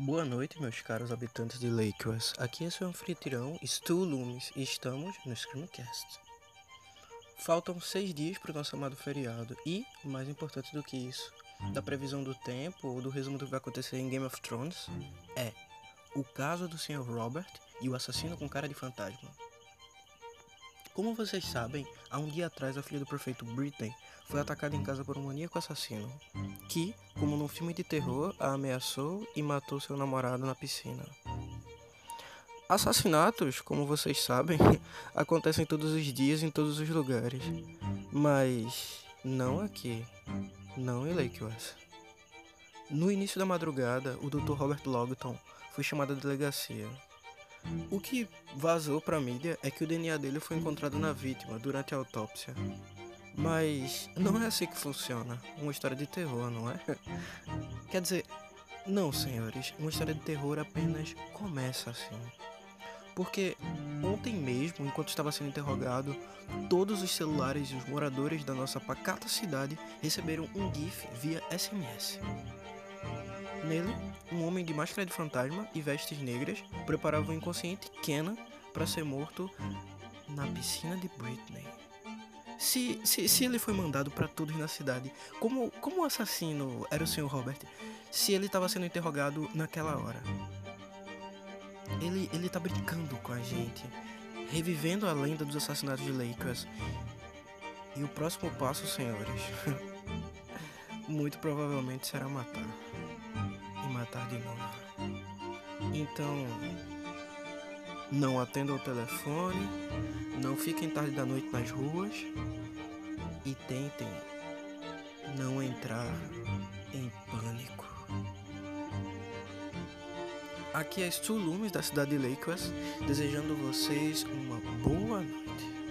Boa noite, meus caros habitantes de Lakers. Aqui é seu anfitrião, Stu Loomis, e estamos no Screamcast. Faltam seis dias para o nosso amado feriado e, mais importante do que isso, da previsão do tempo ou do resumo do que vai acontecer em Game of Thrones, é o caso do Sr. Robert e o assassino com cara de fantasma. Como vocês sabem, há um dia atrás a filha do prefeito Britney foi atacada em casa por um maníaco assassino, que, como num filme de terror, a ameaçou e matou seu namorado na piscina. Assassinatos, como vocês sabem, acontecem todos os dias em todos os lugares, mas não aqui, não em Lakewest. No início da madrugada, o Dr. Robert Logton foi chamado à delegacia o que vazou pra mídia é que o DNA dele foi encontrado na vítima durante a autópsia. Mas não é assim que funciona. Uma história de terror, não é? Quer dizer, não, senhores, uma história de terror apenas começa assim. Porque ontem mesmo, enquanto estava sendo interrogado, todos os celulares dos moradores da nossa pacata cidade receberam um GIF via SMS. Nele, um homem de máscara de fantasma e vestes negras preparava o inconsciente Kenna para ser morto na piscina de Britney. Se, se, se ele foi mandado para todos na cidade, como, como o assassino era o Sr. Robert? Se ele estava sendo interrogado naquela hora? Ele, ele tá brincando com a gente, revivendo a lenda dos assassinatos de Lakers. E o próximo passo, senhores, muito provavelmente será matar matar de novo. Então, não atendam o telefone, não fiquem tarde da noite nas ruas e tentem não entrar em pânico. Aqui é Stu Lumes da cidade de Lakers, desejando vocês uma boa noite.